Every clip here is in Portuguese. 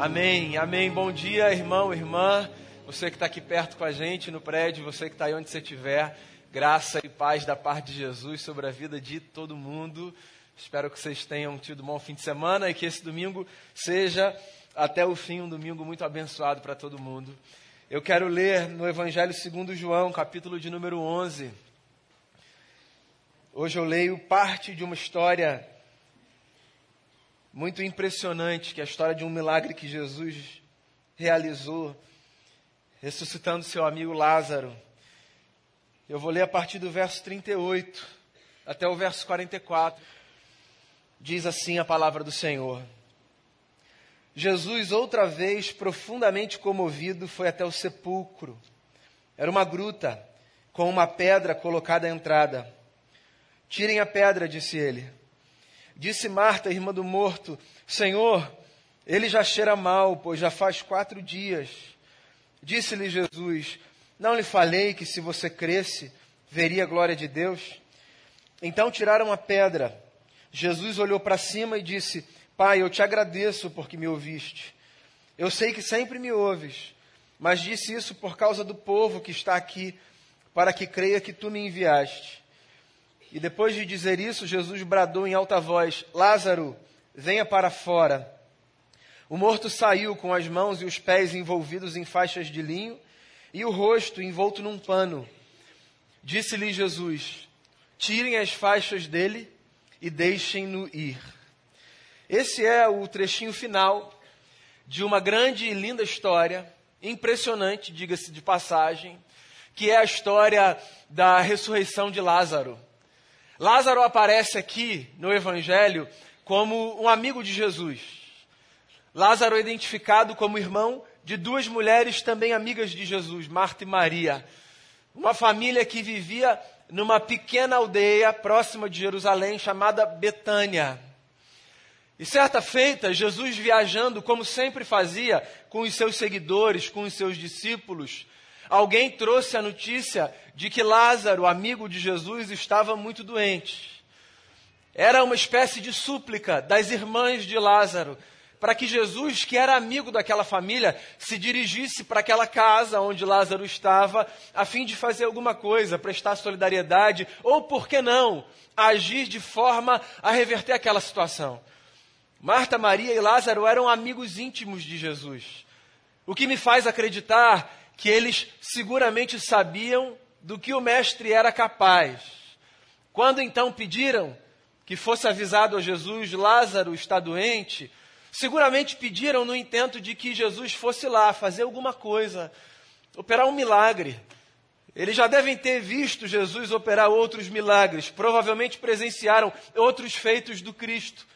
Amém, amém. Bom dia, irmão, irmã. Você que está aqui perto com a gente no prédio, você que está aí onde você estiver. Graça e paz da parte de Jesus sobre a vida de todo mundo. Espero que vocês tenham tido um bom fim de semana e que esse domingo seja até o fim um domingo muito abençoado para todo mundo. Eu quero ler no Evangelho segundo João, capítulo de número 11. Hoje eu leio parte de uma história muito impressionante, que é a história de um milagre que Jesus realizou, ressuscitando seu amigo Lázaro. Eu vou ler a partir do verso 38 até o verso 44. Diz assim a palavra do Senhor. Jesus, outra vez, profundamente comovido, foi até o sepulcro. Era uma gruta, com uma pedra colocada à entrada. Tirem a pedra, disse ele. Disse Marta, irmã do morto: Senhor, ele já cheira mal, pois já faz quatro dias. Disse-lhe Jesus: Não lhe falei que se você cresce, veria a glória de Deus? Então tiraram a pedra. Jesus olhou para cima e disse: Pai, eu te agradeço porque me ouviste. Eu sei que sempre me ouves, mas disse isso por causa do povo que está aqui, para que creia que tu me enviaste. E depois de dizer isso, Jesus bradou em alta voz: Lázaro, venha para fora. O morto saiu com as mãos e os pés envolvidos em faixas de linho e o rosto envolto num pano. Disse-lhe Jesus: Tirem as faixas dele e deixem-no ir. Esse é o trechinho final de uma grande e linda história, impressionante, diga-se de passagem, que é a história da ressurreição de Lázaro. Lázaro aparece aqui no Evangelho como um amigo de Jesus. Lázaro é identificado como irmão de duas mulheres também amigas de Jesus, Marta e Maria. Uma família que vivia numa pequena aldeia próxima de Jerusalém chamada Betânia. E certa feita, Jesus viajando, como sempre fazia, com os seus seguidores, com os seus discípulos, alguém trouxe a notícia de que Lázaro, amigo de Jesus, estava muito doente. Era uma espécie de súplica das irmãs de Lázaro para que Jesus, que era amigo daquela família, se dirigisse para aquela casa onde Lázaro estava, a fim de fazer alguma coisa, prestar solidariedade, ou, por que não, agir de forma a reverter aquela situação. Marta, Maria e Lázaro eram amigos íntimos de Jesus. O que me faz acreditar que eles seguramente sabiam do que o mestre era capaz. Quando então pediram que fosse avisado a Jesus, Lázaro está doente, seguramente pediram no intento de que Jesus fosse lá fazer alguma coisa, operar um milagre. Eles já devem ter visto Jesus operar outros milagres, provavelmente presenciaram outros feitos do Cristo.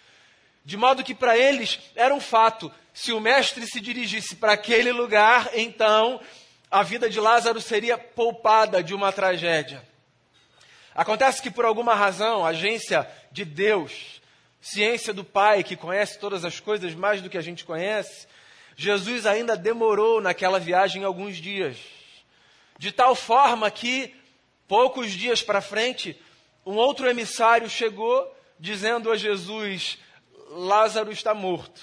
De modo que para eles era um fato: se o mestre se dirigisse para aquele lugar, então a vida de Lázaro seria poupada de uma tragédia. Acontece que, por alguma razão, a agência de Deus, ciência do Pai, que conhece todas as coisas mais do que a gente conhece, Jesus ainda demorou naquela viagem alguns dias. De tal forma que, poucos dias para frente, um outro emissário chegou dizendo a Jesus: Lázaro está morto.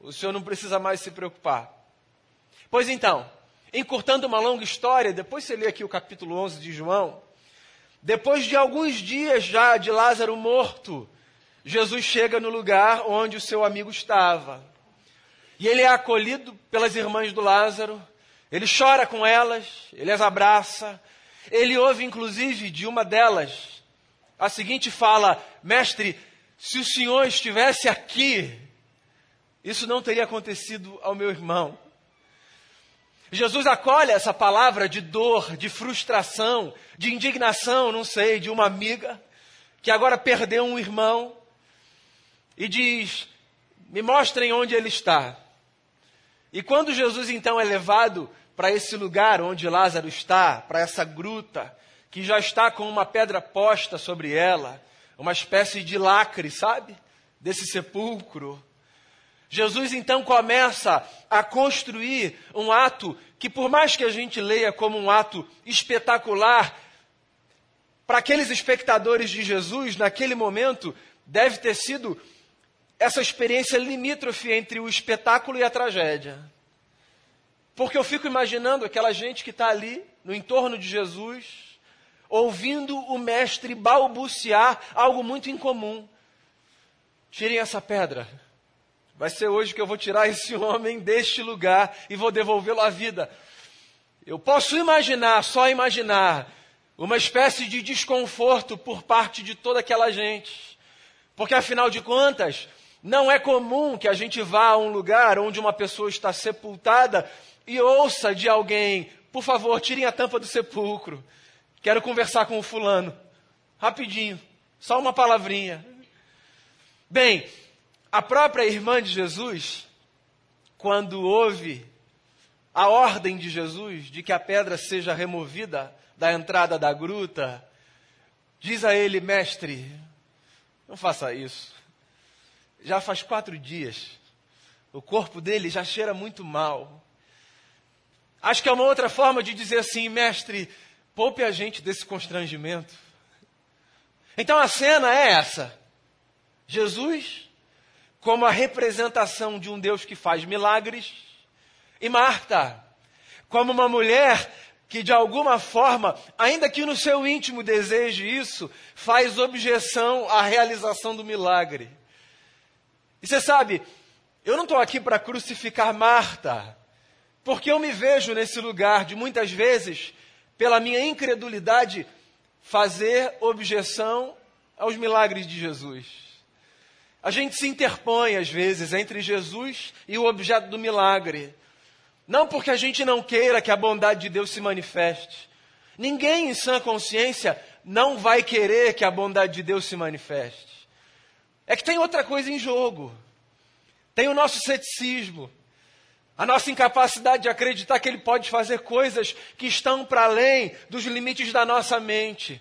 O senhor não precisa mais se preocupar. Pois então, Encurtando uma longa história, depois você lê aqui o capítulo 11 de João. Depois de alguns dias já de Lázaro morto, Jesus chega no lugar onde o seu amigo estava. E ele é acolhido pelas irmãs do Lázaro, ele chora com elas, ele as abraça. Ele ouve, inclusive, de uma delas a seguinte fala: Mestre, se o senhor estivesse aqui, isso não teria acontecido ao meu irmão. Jesus acolhe essa palavra de dor, de frustração, de indignação, não sei, de uma amiga que agora perdeu um irmão e diz: Me mostrem onde ele está. E quando Jesus então é levado para esse lugar onde Lázaro está, para essa gruta, que já está com uma pedra posta sobre ela, uma espécie de lacre, sabe? Desse sepulcro. Jesus então começa a construir um ato que, por mais que a gente leia como um ato espetacular, para aqueles espectadores de Jesus, naquele momento, deve ter sido essa experiência limítrofe entre o espetáculo e a tragédia. Porque eu fico imaginando aquela gente que está ali, no entorno de Jesus, ouvindo o mestre balbuciar algo muito incomum. Tirem essa pedra. Vai ser hoje que eu vou tirar esse homem deste lugar e vou devolvê-lo à vida. Eu posso imaginar, só imaginar, uma espécie de desconforto por parte de toda aquela gente. Porque afinal de contas, não é comum que a gente vá a um lugar onde uma pessoa está sepultada e ouça de alguém: por favor, tirem a tampa do sepulcro. Quero conversar com o fulano. Rapidinho, só uma palavrinha. Bem, a própria irmã de Jesus, quando ouve a ordem de Jesus de que a pedra seja removida da entrada da gruta, diz a ele, mestre, não faça isso. Já faz quatro dias. O corpo dele já cheira muito mal. Acho que é uma outra forma de dizer assim, mestre, poupe a gente desse constrangimento. Então a cena é essa. Jesus, como a representação de um Deus que faz milagres, e Marta, como uma mulher que de alguma forma, ainda que no seu íntimo deseje isso, faz objeção à realização do milagre. E você sabe, eu não estou aqui para crucificar Marta, porque eu me vejo nesse lugar de muitas vezes, pela minha incredulidade, fazer objeção aos milagres de Jesus. A gente se interpõe, às vezes, entre Jesus e o objeto do milagre. Não porque a gente não queira que a bondade de Deus se manifeste. Ninguém em sã consciência não vai querer que a bondade de Deus se manifeste. É que tem outra coisa em jogo. Tem o nosso ceticismo. A nossa incapacidade de acreditar que Ele pode fazer coisas que estão para além dos limites da nossa mente.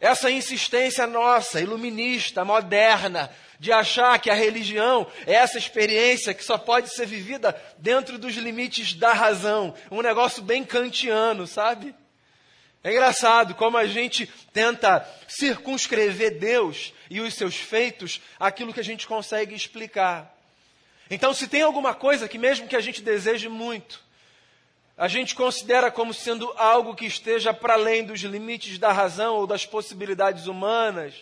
Essa insistência nossa, iluminista, moderna, de achar que a religião é essa experiência que só pode ser vivida dentro dos limites da razão. Um negócio bem kantiano, sabe? É engraçado como a gente tenta circunscrever Deus e os seus feitos aquilo que a gente consegue explicar. Então, se tem alguma coisa que, mesmo que a gente deseje muito, a gente considera como sendo algo que esteja para além dos limites da razão ou das possibilidades humanas,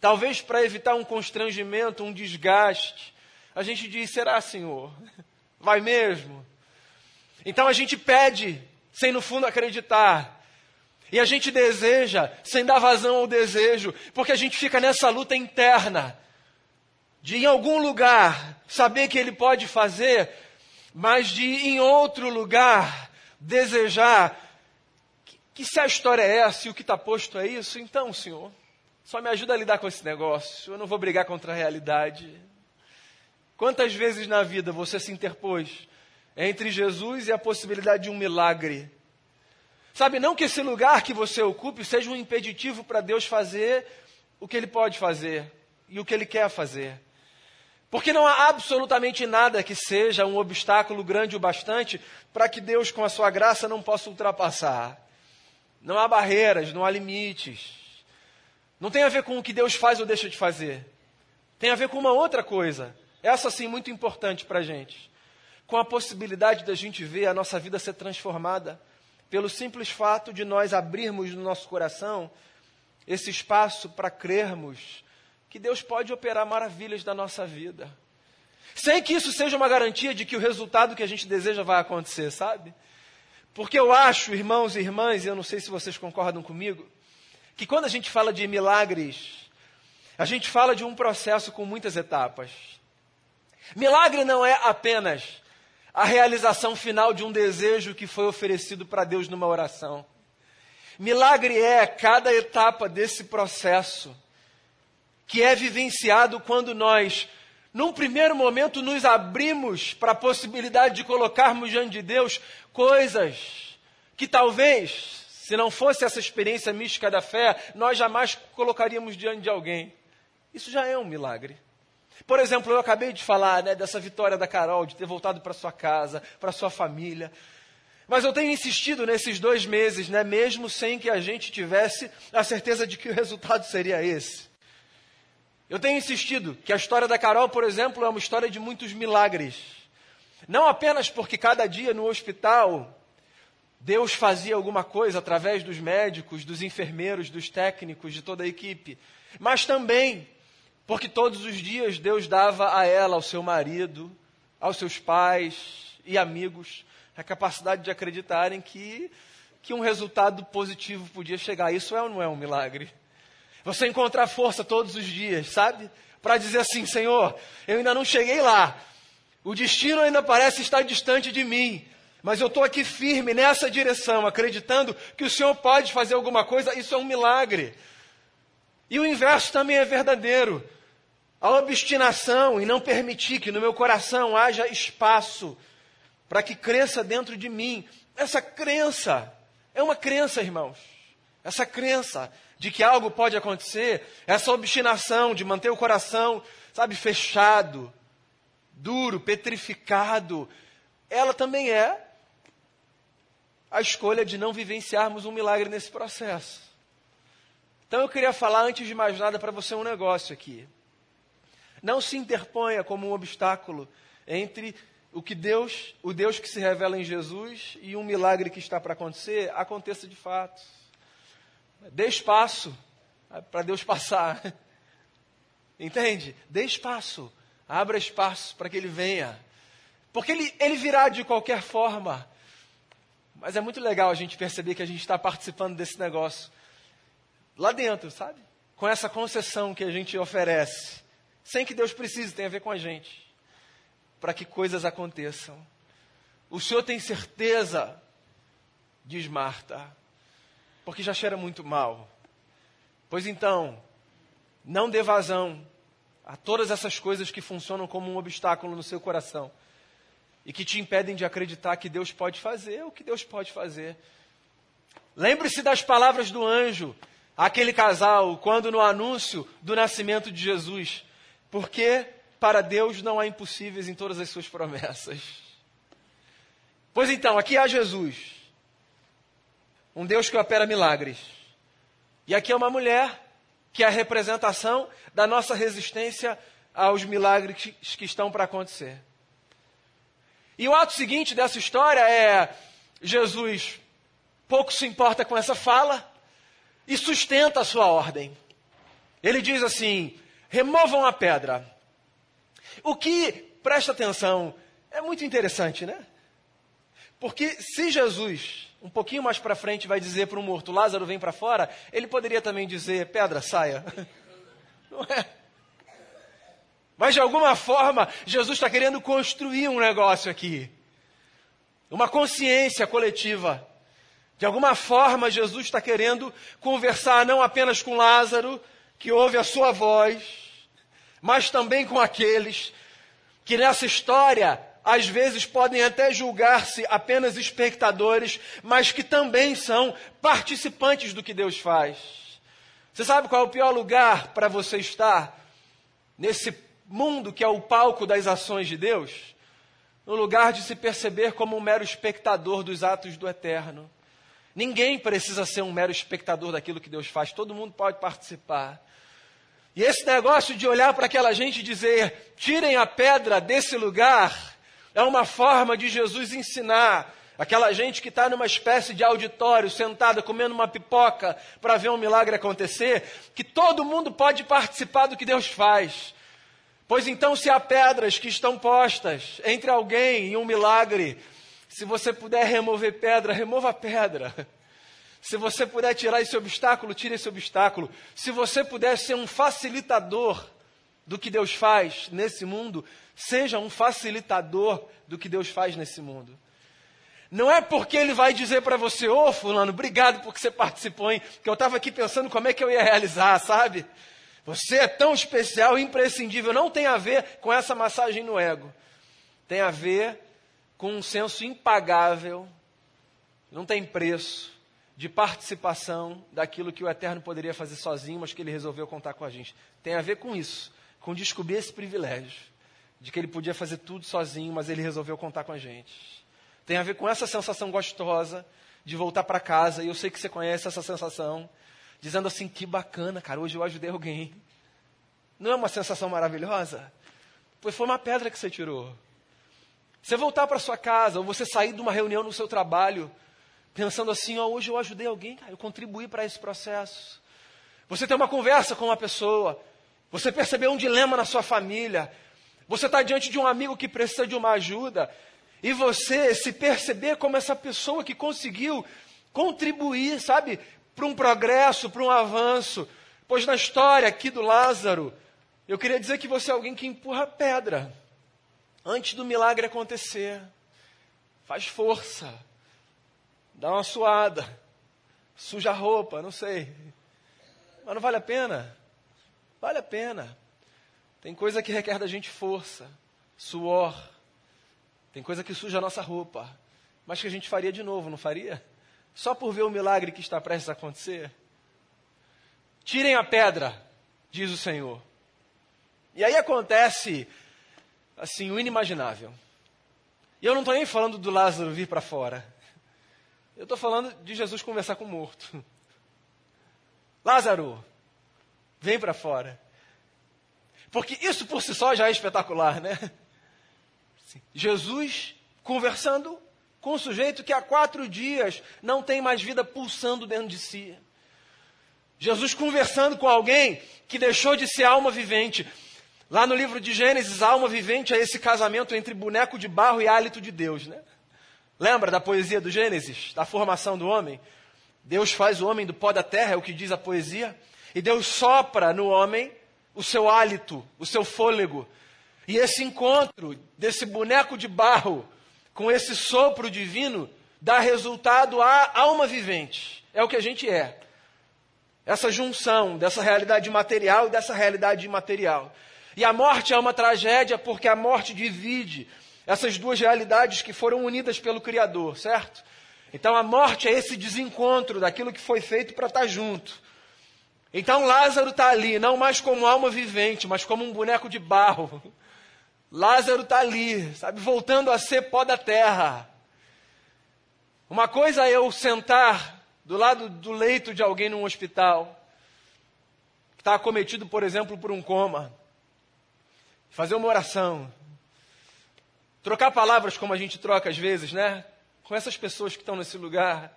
talvez para evitar um constrangimento, um desgaste, a gente diz: será, Senhor? Vai mesmo? Então a gente pede sem no fundo acreditar. E a gente deseja sem dar vazão ao desejo, porque a gente fica nessa luta interna de em algum lugar saber que ele pode fazer, mas de em outro lugar desejar que, que se a história é essa e o que está posto é isso, então, Senhor, só me ajuda a lidar com esse negócio. Eu não vou brigar contra a realidade. Quantas vezes na vida você se interpôs entre Jesus e a possibilidade de um milagre? Sabe, não que esse lugar que você ocupe seja um impeditivo para Deus fazer o que Ele pode fazer e o que Ele quer fazer. Porque não há absolutamente nada que seja um obstáculo grande o bastante para que Deus, com a sua graça, não possa ultrapassar. Não há barreiras, não há limites. Não tem a ver com o que Deus faz ou deixa de fazer. Tem a ver com uma outra coisa. Essa, sim, muito importante para a gente. Com a possibilidade da gente ver a nossa vida ser transformada pelo simples fato de nós abrirmos no nosso coração esse espaço para crermos que Deus pode operar maravilhas da nossa vida. Sem que isso seja uma garantia de que o resultado que a gente deseja vai acontecer, sabe? Porque eu acho, irmãos e irmãs, e eu não sei se vocês concordam comigo, que quando a gente fala de milagres, a gente fala de um processo com muitas etapas. Milagre não é apenas a realização final de um desejo que foi oferecido para Deus numa oração. Milagre é cada etapa desse processo que é vivenciado quando nós, num primeiro momento, nos abrimos para a possibilidade de colocarmos diante de Deus coisas que talvez, se não fosse essa experiência mística da fé, nós jamais colocaríamos diante de alguém. Isso já é um milagre. Por exemplo, eu acabei de falar né, dessa vitória da Carol, de ter voltado para sua casa, para sua família. Mas eu tenho insistido nesses dois meses, né, mesmo sem que a gente tivesse a certeza de que o resultado seria esse. Eu tenho insistido que a história da Carol, por exemplo, é uma história de muitos milagres. Não apenas porque cada dia no hospital Deus fazia alguma coisa através dos médicos, dos enfermeiros, dos técnicos, de toda a equipe, mas também porque todos os dias Deus dava a ela, ao seu marido, aos seus pais e amigos, a capacidade de acreditarem que, que um resultado positivo podia chegar. Isso é ou não é um milagre? Você encontrar força todos os dias, sabe? Para dizer assim: Senhor, eu ainda não cheguei lá. O destino ainda parece estar distante de mim. Mas eu estou aqui firme nessa direção, acreditando que o Senhor pode fazer alguma coisa. Isso é um milagre. E o inverso também é verdadeiro. A obstinação em não permitir que no meu coração haja espaço para que cresça dentro de mim. Essa crença é uma crença, irmãos. Essa crença de que algo pode acontecer, essa obstinação de manter o coração, sabe, fechado, duro, petrificado, ela também é a escolha de não vivenciarmos um milagre nesse processo. Então eu queria falar, antes de mais nada, para você um negócio aqui. Não se interponha como um obstáculo entre o que Deus, o Deus que se revela em Jesus e um milagre que está para acontecer, aconteça de fato. Dê espaço para Deus passar. Entende? Dê espaço. Abra espaço para que Ele venha. Porque ele, ele virá de qualquer forma. Mas é muito legal a gente perceber que a gente está participando desse negócio lá dentro, sabe? Com essa concessão que a gente oferece, sem que Deus precise, tem a ver com a gente, para que coisas aconteçam. O Senhor tem certeza, diz Marta, porque já cheira muito mal. Pois então, não dê vazão a todas essas coisas que funcionam como um obstáculo no seu coração e que te impedem de acreditar que Deus pode fazer o que Deus pode fazer. Lembre-se das palavras do anjo, aquele casal, quando no anúncio do nascimento de Jesus, porque para Deus não há impossíveis em todas as suas promessas. Pois então, aqui há Jesus, um Deus que opera milagres. E aqui é uma mulher que é a representação da nossa resistência aos milagres que estão para acontecer. E o ato seguinte dessa história é Jesus pouco se importa com essa fala e sustenta a sua ordem. Ele diz assim: removam a pedra. O que, presta atenção, é muito interessante, né? Porque se Jesus um pouquinho mais para frente, vai dizer para o morto: Lázaro, vem para fora. Ele poderia também dizer: Pedra, saia. Não é? Mas de alguma forma, Jesus está querendo construir um negócio aqui. Uma consciência coletiva. De alguma forma, Jesus está querendo conversar não apenas com Lázaro, que ouve a sua voz, mas também com aqueles que nessa história às vezes podem até julgar-se apenas espectadores, mas que também são participantes do que Deus faz. Você sabe qual é o pior lugar para você estar nesse mundo que é o palco das ações de Deus? No lugar de se perceber como um mero espectador dos atos do eterno. Ninguém precisa ser um mero espectador daquilo que Deus faz, todo mundo pode participar. E esse negócio de olhar para aquela gente e dizer: tirem a pedra desse lugar, é uma forma de Jesus ensinar aquela gente que está numa espécie de auditório, sentada comendo uma pipoca para ver um milagre acontecer, que todo mundo pode participar do que Deus faz. Pois então, se há pedras que estão postas entre alguém e um milagre, se você puder remover pedra, remova a pedra. Se você puder tirar esse obstáculo, tire esse obstáculo. Se você puder ser um facilitador do que Deus faz nesse mundo, seja um facilitador do que Deus faz nesse mundo. Não é porque ele vai dizer para você, ô oh, fulano, obrigado porque você participou, hein? Que eu estava aqui pensando como é que eu ia realizar, sabe? Você é tão especial, imprescindível. Não tem a ver com essa massagem no ego. Tem a ver com um senso impagável, não tem preço, de participação daquilo que o Eterno poderia fazer sozinho, mas que ele resolveu contar com a gente. Tem a ver com isso, com descobrir esse privilégio de que ele podia fazer tudo sozinho, mas ele resolveu contar com a gente. Tem a ver com essa sensação gostosa de voltar para casa, e eu sei que você conhece essa sensação, dizendo assim: que bacana, cara, hoje eu ajudei alguém. Não é uma sensação maravilhosa? Pois foi uma pedra que você tirou. Você voltar para sua casa, ou você sair de uma reunião no seu trabalho, pensando assim: ó, hoje eu ajudei alguém, cara, eu contribuí para esse processo. Você tem uma conversa com uma pessoa, você percebeu um dilema na sua família, você está diante de um amigo que precisa de uma ajuda, e você se perceber como essa pessoa que conseguiu contribuir, sabe, para um progresso, para um avanço. Pois na história aqui do Lázaro, eu queria dizer que você é alguém que empurra pedra antes do milagre acontecer. Faz força, dá uma suada, suja a roupa, não sei. Mas não vale a pena? Vale a pena. Tem coisa que requer da gente força, suor. Tem coisa que suja a nossa roupa, mas que a gente faria de novo, não faria? Só por ver o milagre que está prestes a acontecer? Tirem a pedra, diz o Senhor. E aí acontece, assim, o inimaginável. E eu não estou nem falando do Lázaro vir para fora. Eu estou falando de Jesus conversar com o morto. Lázaro, vem para fora. Porque isso por si só já é espetacular, né? Jesus conversando com um sujeito que há quatro dias não tem mais vida pulsando dentro de si. Jesus conversando com alguém que deixou de ser alma vivente. Lá no livro de Gênesis, alma vivente é esse casamento entre boneco de barro e hálito de Deus, né? Lembra da poesia do Gênesis, da formação do homem? Deus faz o homem do pó da terra, é o que diz a poesia, e Deus sopra no homem o seu hálito, o seu fôlego. E esse encontro desse boneco de barro com esse sopro divino dá resultado à alma vivente. É o que a gente é. Essa junção dessa realidade material e dessa realidade imaterial. E a morte é uma tragédia porque a morte divide essas duas realidades que foram unidas pelo Criador, certo? Então a morte é esse desencontro daquilo que foi feito para estar tá junto. Então Lázaro está ali, não mais como alma vivente, mas como um boneco de barro. Lázaro está ali, sabe, voltando a ser pó da terra. Uma coisa é eu sentar do lado do leito de alguém num hospital, que está acometido, por exemplo, por um coma, fazer uma oração, trocar palavras como a gente troca às vezes, né? Com essas pessoas que estão nesse lugar,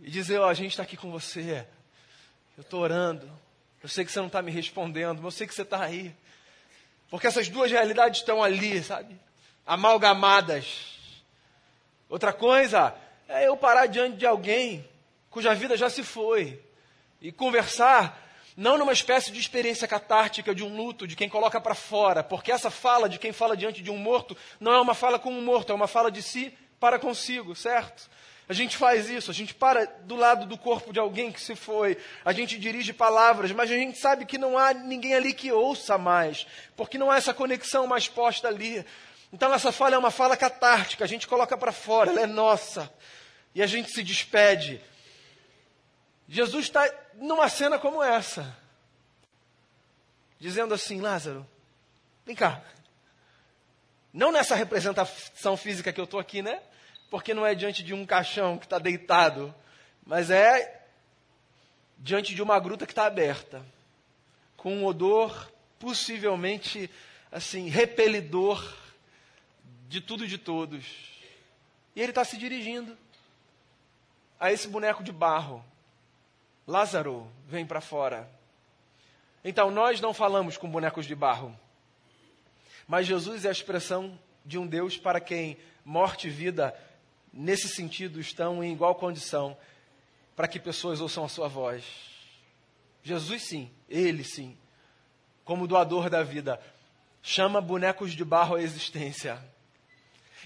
e dizer: Ó, oh, a gente está aqui com você, eu estou orando. Eu sei que você não está me respondendo, mas eu sei que você está aí. Porque essas duas realidades estão ali, sabe? Amalgamadas. Outra coisa é eu parar diante de alguém cuja vida já se foi e conversar, não numa espécie de experiência catártica de um luto, de quem coloca para fora, porque essa fala de quem fala diante de um morto não é uma fala com um morto, é uma fala de si para consigo, certo? A gente faz isso, a gente para do lado do corpo de alguém que se foi, a gente dirige palavras, mas a gente sabe que não há ninguém ali que ouça mais, porque não há essa conexão mais posta ali. Então essa fala é uma fala catártica, a gente coloca para fora, ela é nossa, e a gente se despede. Jesus está numa cena como essa, dizendo assim: Lázaro, vem cá. Não nessa representação física que eu estou aqui, né? Porque não é diante de um caixão que está deitado, mas é diante de uma gruta que está aberta, com um odor possivelmente assim repelidor de tudo e de todos. E ele está se dirigindo a esse boneco de barro. Lázaro, vem para fora. Então, nós não falamos com bonecos de barro, mas Jesus é a expressão de um Deus para quem morte e vida nesse sentido, estão em igual condição para que pessoas ouçam a sua voz. Jesus, sim, ele, sim, como doador da vida, chama bonecos de barro à existência.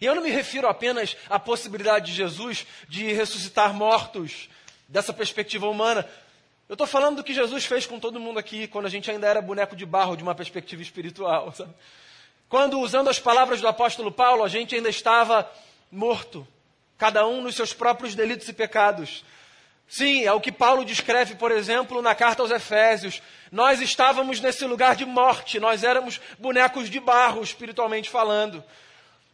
E eu não me refiro apenas à possibilidade de Jesus de ressuscitar mortos, dessa perspectiva humana. Eu estou falando do que Jesus fez com todo mundo aqui, quando a gente ainda era boneco de barro, de uma perspectiva espiritual. Sabe? Quando, usando as palavras do apóstolo Paulo, a gente ainda estava morto cada um nos seus próprios delitos e pecados. Sim, é o que Paulo descreve, por exemplo, na carta aos Efésios. Nós estávamos nesse lugar de morte, nós éramos bonecos de barro, espiritualmente falando.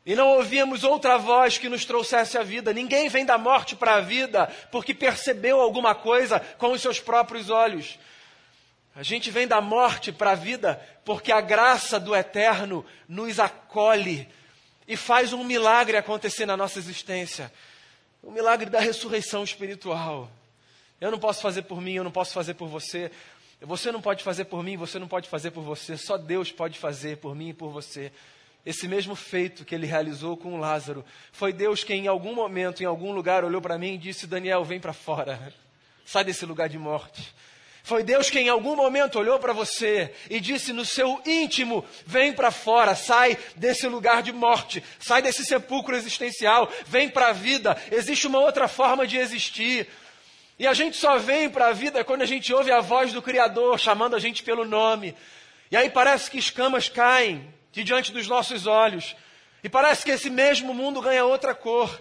E não ouvíamos outra voz que nos trouxesse a vida. Ninguém vem da morte para a vida porque percebeu alguma coisa com os seus próprios olhos. A gente vem da morte para a vida porque a graça do eterno nos acolhe e faz um milagre acontecer na nossa existência o milagre da ressurreição espiritual. Eu não posso fazer por mim, eu não posso fazer por você. Você não pode fazer por mim, você não pode fazer por você. Só Deus pode fazer por mim e por você. Esse mesmo feito que ele realizou com Lázaro, foi Deus quem em algum momento, em algum lugar, olhou para mim e disse: Daniel, vem para fora, sai desse lugar de morte. Foi Deus quem em algum momento olhou para você e disse no seu íntimo: vem para fora, sai desse lugar de morte, sai desse sepulcro existencial, vem para a vida. Existe uma outra forma de existir. E a gente só vem para a vida quando a gente ouve a voz do Criador chamando a gente pelo nome. E aí parece que escamas caem de diante dos nossos olhos. E parece que esse mesmo mundo ganha outra cor.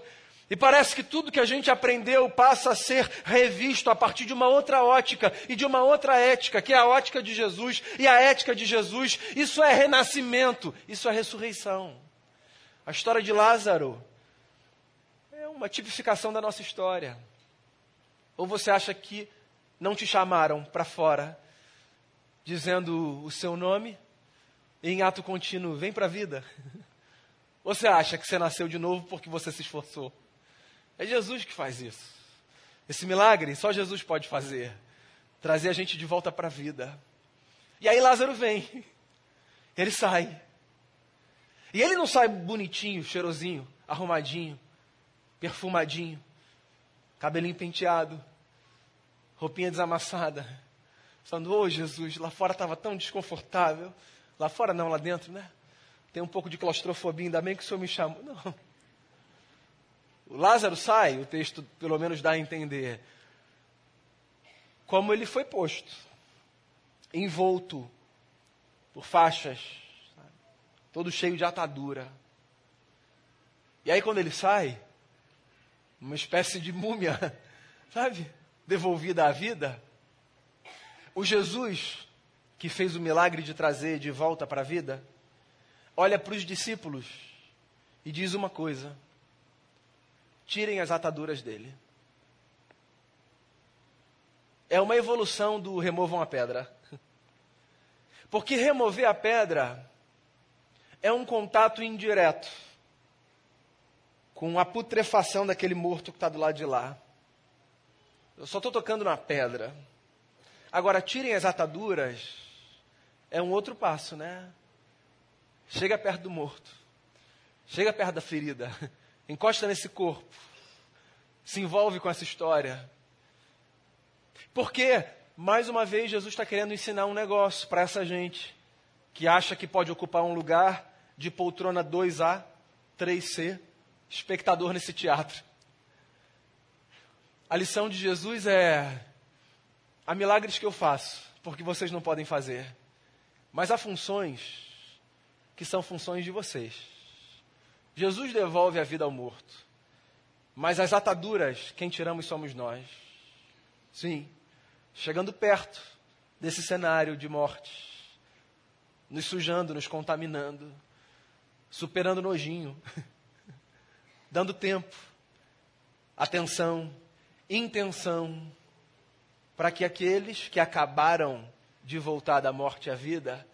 E parece que tudo que a gente aprendeu passa a ser revisto a partir de uma outra ótica e de uma outra ética, que é a ótica de Jesus. E a ética de Jesus, isso é renascimento, isso é ressurreição. A história de Lázaro é uma tipificação da nossa história. Ou você acha que não te chamaram para fora, dizendo o seu nome, e em ato contínuo, vem para a vida? Ou você acha que você nasceu de novo porque você se esforçou? É Jesus que faz isso. Esse milagre só Jesus pode fazer trazer a gente de volta para a vida. E aí Lázaro vem, ele sai. E ele não sai bonitinho, cheirosinho, arrumadinho, perfumadinho, cabelinho penteado, roupinha desamassada. Falando, ô oh, Jesus, lá fora estava tão desconfortável. Lá fora não, lá dentro, né? Tem um pouco de claustrofobia, ainda bem que o Senhor me chamou. Não. O Lázaro sai, o texto pelo menos dá a entender, como ele foi posto, envolto por faixas, todo cheio de atadura. E aí quando ele sai, uma espécie de múmia, sabe, devolvida à vida, o Jesus que fez o milagre de trazer de volta para a vida, olha para os discípulos e diz uma coisa: tirem as ataduras dele. É uma evolução do removam a pedra. Porque remover a pedra é um contato indireto com a putrefação daquele morto que está do lado de lá. Eu só estou tocando na pedra. Agora, tirem as ataduras, é um outro passo, né? Chega perto do morto. Chega perto da ferida encosta nesse corpo, se envolve com essa história. Porque, mais uma vez, Jesus está querendo ensinar um negócio para essa gente que acha que pode ocupar um lugar de poltrona 2A, 3C, espectador nesse teatro. A lição de Jesus é: há milagres que eu faço, porque vocês não podem fazer, mas há funções que são funções de vocês. Jesus devolve a vida ao morto. Mas as ataduras, quem tiramos somos nós. Sim, chegando perto desse cenário de morte, nos sujando, nos contaminando, superando nojinho, dando tempo, atenção, intenção, para que aqueles que acabaram de voltar da morte à vida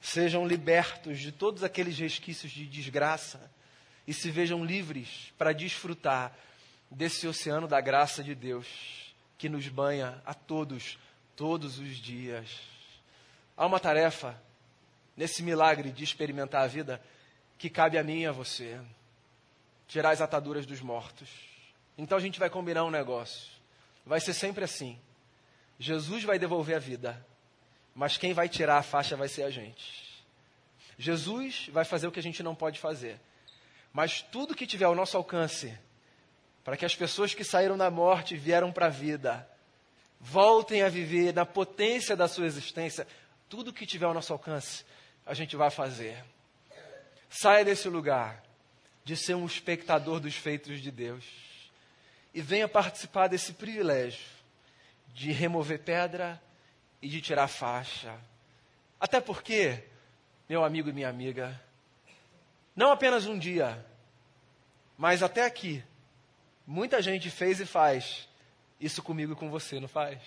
sejam libertos de todos aqueles resquícios de desgraça e se vejam livres para desfrutar desse oceano da graça de Deus que nos banha a todos, todos os dias. Há uma tarefa nesse milagre de experimentar a vida que cabe a mim e a você: tirar as ataduras dos mortos. Então a gente vai combinar um negócio. Vai ser sempre assim. Jesus vai devolver a vida, mas quem vai tirar a faixa vai ser a gente. Jesus vai fazer o que a gente não pode fazer. Mas tudo que tiver ao nosso alcance, para que as pessoas que saíram da morte e vieram para a vida, voltem a viver na potência da sua existência, tudo que tiver ao nosso alcance, a gente vai fazer. Saia desse lugar de ser um espectador dos feitos de Deus e venha participar desse privilégio de remover pedra e de tirar faixa. Até porque, meu amigo e minha amiga, não apenas um dia, mas até aqui. Muita gente fez e faz isso comigo e com você, não faz?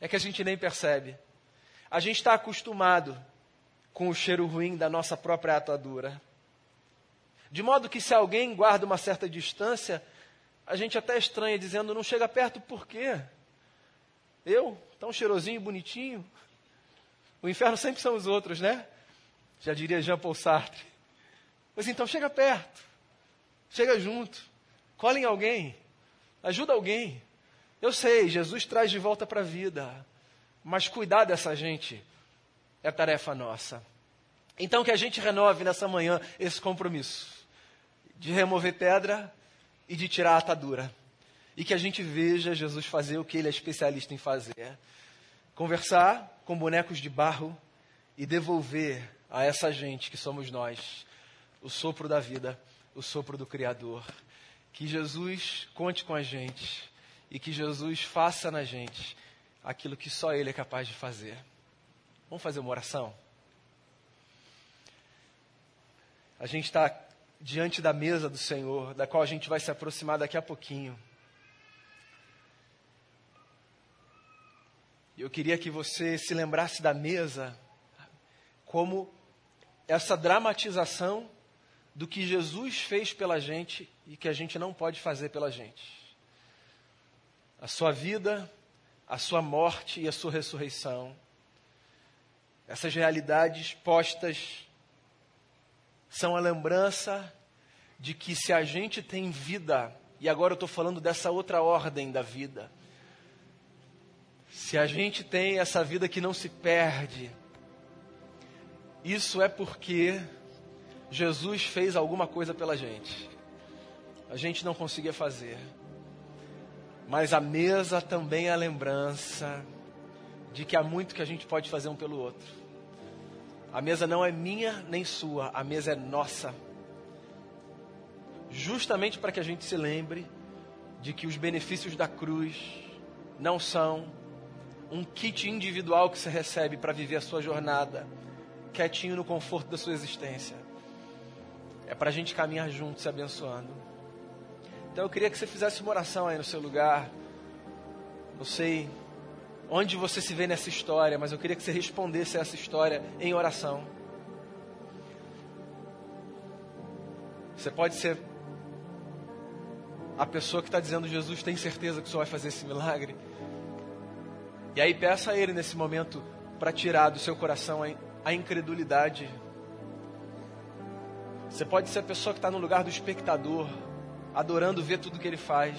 É que a gente nem percebe. A gente está acostumado com o cheiro ruim da nossa própria atadura. De modo que se alguém guarda uma certa distância, a gente até estranha, dizendo, não chega perto por quê? Eu, tão cheirosinho, bonitinho. O inferno sempre são os outros, né? Já diria Jean Paul Sartre. Mas então chega perto, chega junto, cola em alguém, ajuda alguém. Eu sei, Jesus traz de volta para a vida, mas cuidar dessa gente é tarefa nossa. Então que a gente renove nessa manhã esse compromisso de remover pedra e de tirar a atadura. E que a gente veja Jesus fazer o que ele é especialista em fazer: conversar com bonecos de barro e devolver a essa gente que somos nós o sopro da vida, o sopro do Criador. Que Jesus conte com a gente e que Jesus faça na gente aquilo que só Ele é capaz de fazer. Vamos fazer uma oração? A gente está diante da mesa do Senhor, da qual a gente vai se aproximar daqui a pouquinho. Eu queria que você se lembrasse da mesa como essa dramatização do que Jesus fez pela gente e que a gente não pode fazer pela gente. A sua vida, a sua morte e a sua ressurreição. Essas realidades postas são a lembrança de que se a gente tem vida, e agora eu estou falando dessa outra ordem da vida, se a gente tem essa vida que não se perde, isso é porque Jesus fez alguma coisa pela gente. A gente não conseguia fazer. Mas a mesa também é a lembrança de que há muito que a gente pode fazer um pelo outro. A mesa não é minha nem sua, a mesa é nossa. Justamente para que a gente se lembre de que os benefícios da cruz não são um kit individual que você recebe para viver a sua jornada quietinho no conforto da sua existência. É para a gente caminhar juntos, se abençoando. Então eu queria que você fizesse uma oração aí no seu lugar. Não sei onde você se vê nessa história, mas eu queria que você respondesse a essa história em oração. Você pode ser a pessoa que está dizendo: Jesus, tem certeza que o Senhor vai fazer esse milagre? E aí peça a Ele nesse momento para tirar do seu coração a incredulidade. Você pode ser a pessoa que está no lugar do espectador, adorando ver tudo que ele faz,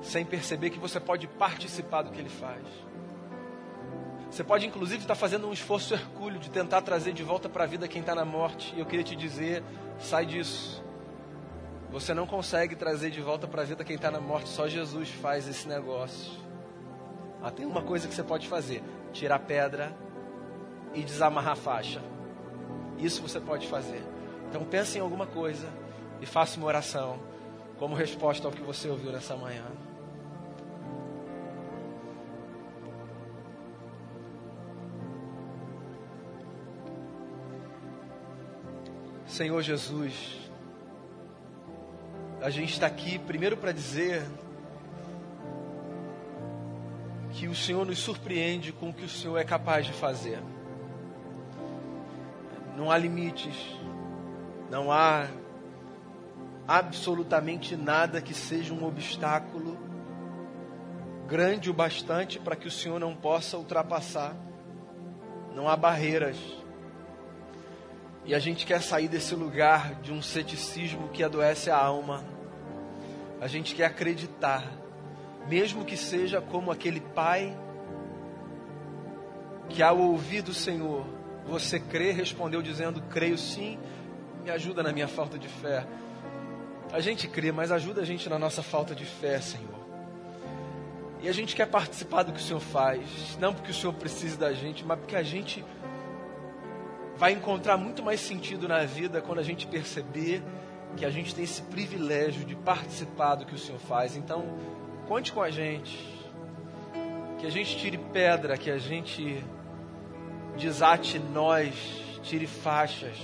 sem perceber que você pode participar do que ele faz. Você pode, inclusive, estar fazendo um esforço hercúleo de tentar trazer de volta para a vida quem está na morte. E eu queria te dizer: sai disso. Você não consegue trazer de volta para a vida quem está na morte, só Jesus faz esse negócio. Ah, tem uma coisa que você pode fazer: tirar pedra e desamarrar a faixa. Isso você pode fazer. Então pense em alguma coisa e faça uma oração como resposta ao que você ouviu nessa manhã. Senhor Jesus, a gente está aqui primeiro para dizer que o Senhor nos surpreende com o que o Senhor é capaz de fazer. Não há limites, não há absolutamente nada que seja um obstáculo grande o bastante para que o Senhor não possa ultrapassar. Não há barreiras. E a gente quer sair desse lugar de um ceticismo que adoece a alma. A gente quer acreditar, mesmo que seja como aquele pai que, ao ouvir do Senhor, você crê? Respondeu dizendo: Creio sim, me ajuda na minha falta de fé. A gente crê, mas ajuda a gente na nossa falta de fé, Senhor. E a gente quer participar do que o Senhor faz, não porque o Senhor precise da gente, mas porque a gente vai encontrar muito mais sentido na vida quando a gente perceber que a gente tem esse privilégio de participar do que o Senhor faz. Então, conte com a gente. Que a gente tire pedra, que a gente desate nós, tire faixas,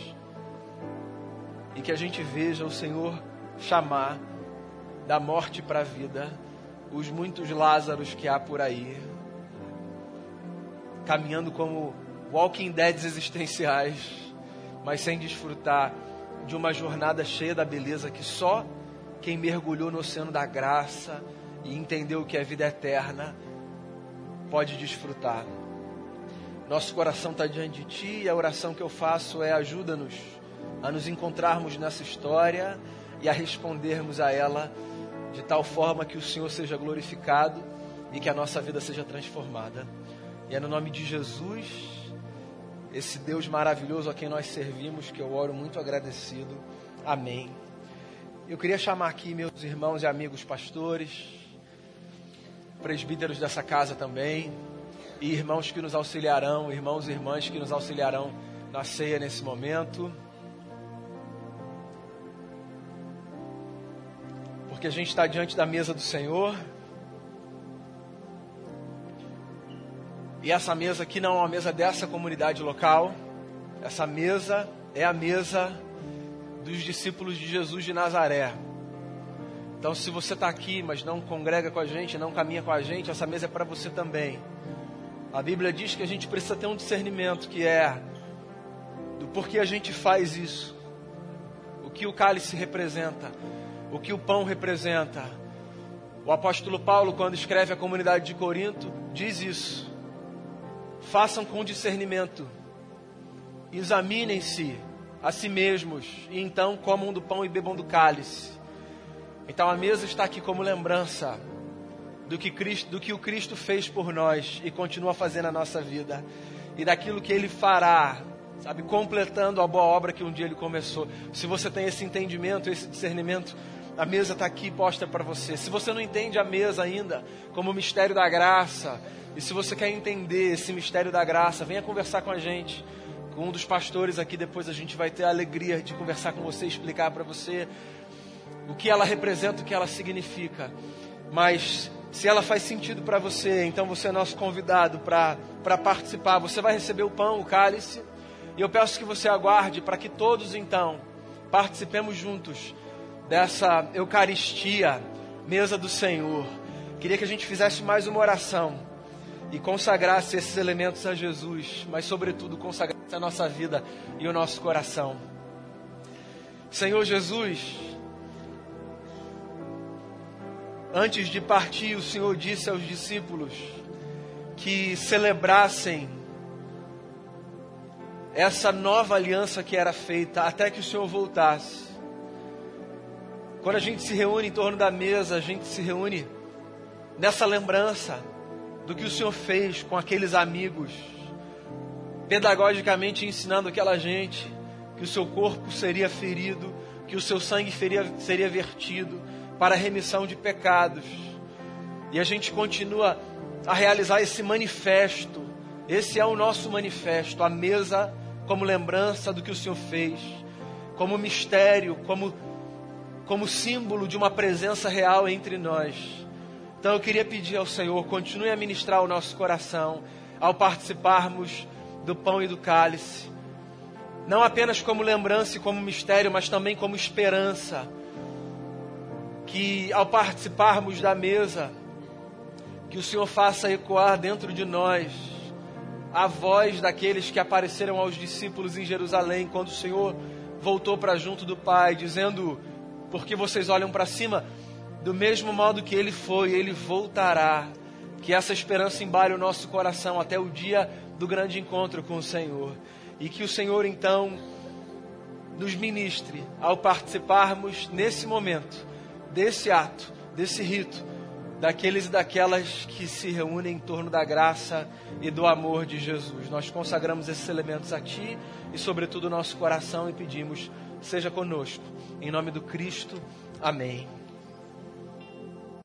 e que a gente veja o Senhor chamar da morte para a vida os muitos Lázaros que há por aí. caminhando como walking deads existenciais, mas sem desfrutar de uma jornada cheia da beleza que só quem mergulhou no oceano da graça e entendeu o que é vida eterna pode desfrutar. Nosso coração está diante de Ti e a oração que eu faço é: ajuda-nos a nos encontrarmos nessa história e a respondermos a ela de tal forma que o Senhor seja glorificado e que a nossa vida seja transformada. E é no nome de Jesus, esse Deus maravilhoso a quem nós servimos, que eu oro muito agradecido. Amém. Eu queria chamar aqui meus irmãos e amigos pastores, presbíteros dessa casa também, e irmãos que nos auxiliarão, irmãos e irmãs que nos auxiliarão na ceia nesse momento. Porque a gente está diante da mesa do Senhor. E essa mesa aqui não é uma mesa dessa comunidade local. Essa mesa é a mesa dos discípulos de Jesus de Nazaré. Então, se você está aqui, mas não congrega com a gente, não caminha com a gente, essa mesa é para você também. A Bíblia diz que a gente precisa ter um discernimento que é do porquê a gente faz isso, o que o cálice representa, o que o pão representa. O apóstolo Paulo, quando escreve a comunidade de Corinto, diz isso façam com discernimento, examinem-se a si mesmos e então comam do pão e bebam do cálice. Então a mesa está aqui como lembrança do que, Cristo, do que o Cristo fez por nós e continua fazendo na nossa vida e daquilo que Ele fará, sabe, completando a boa obra que um dia Ele começou. Se você tem esse entendimento, esse discernimento, a mesa está aqui posta para você. Se você não entende a mesa ainda como o mistério da graça, e se você quer entender esse mistério da graça, venha conversar com a gente, com um dos pastores aqui. Depois a gente vai ter a alegria de conversar com você, explicar para você o que ela representa, o que ela significa. Mas se ela faz sentido para você, então você é nosso convidado para participar. Você vai receber o pão, o cálice, e eu peço que você aguarde para que todos então participemos juntos dessa Eucaristia, mesa do Senhor. Queria que a gente fizesse mais uma oração e consagrasse esses elementos a Jesus, mas, sobretudo, consagrasse a nossa vida e o nosso coração. Senhor Jesus, antes de partir, o Senhor disse aos discípulos que celebrassem essa nova aliança que era feita até que o Senhor voltasse. Quando a gente se reúne em torno da mesa, a gente se reúne nessa lembrança do que o Senhor fez com aqueles amigos, pedagogicamente ensinando aquela gente que o seu corpo seria ferido, que o seu sangue seria, seria vertido para a remissão de pecados. E a gente continua a realizar esse manifesto. Esse é o nosso manifesto, a mesa como lembrança do que o Senhor fez, como mistério, como, como símbolo de uma presença real entre nós. Então eu queria pedir ao Senhor, continue a ministrar o nosso coração ao participarmos do pão e do cálice. Não apenas como lembrança e como mistério, mas também como esperança. Que ao participarmos da mesa, que o Senhor faça ecoar dentro de nós a voz daqueles que apareceram aos discípulos em Jerusalém quando o Senhor voltou para junto do Pai, dizendo: Porque vocês olham para cima, do mesmo modo que ele foi, ele voltará. Que essa esperança embale o nosso coração até o dia do grande encontro com o Senhor. E que o Senhor então nos ministre ao participarmos nesse momento, desse ato, desse rito, daqueles e daquelas que se reúnem em torno da graça e do amor de Jesus. Nós consagramos esses elementos a Ti e, sobretudo, o nosso coração e pedimos, seja conosco. Em nome do Cristo, amém.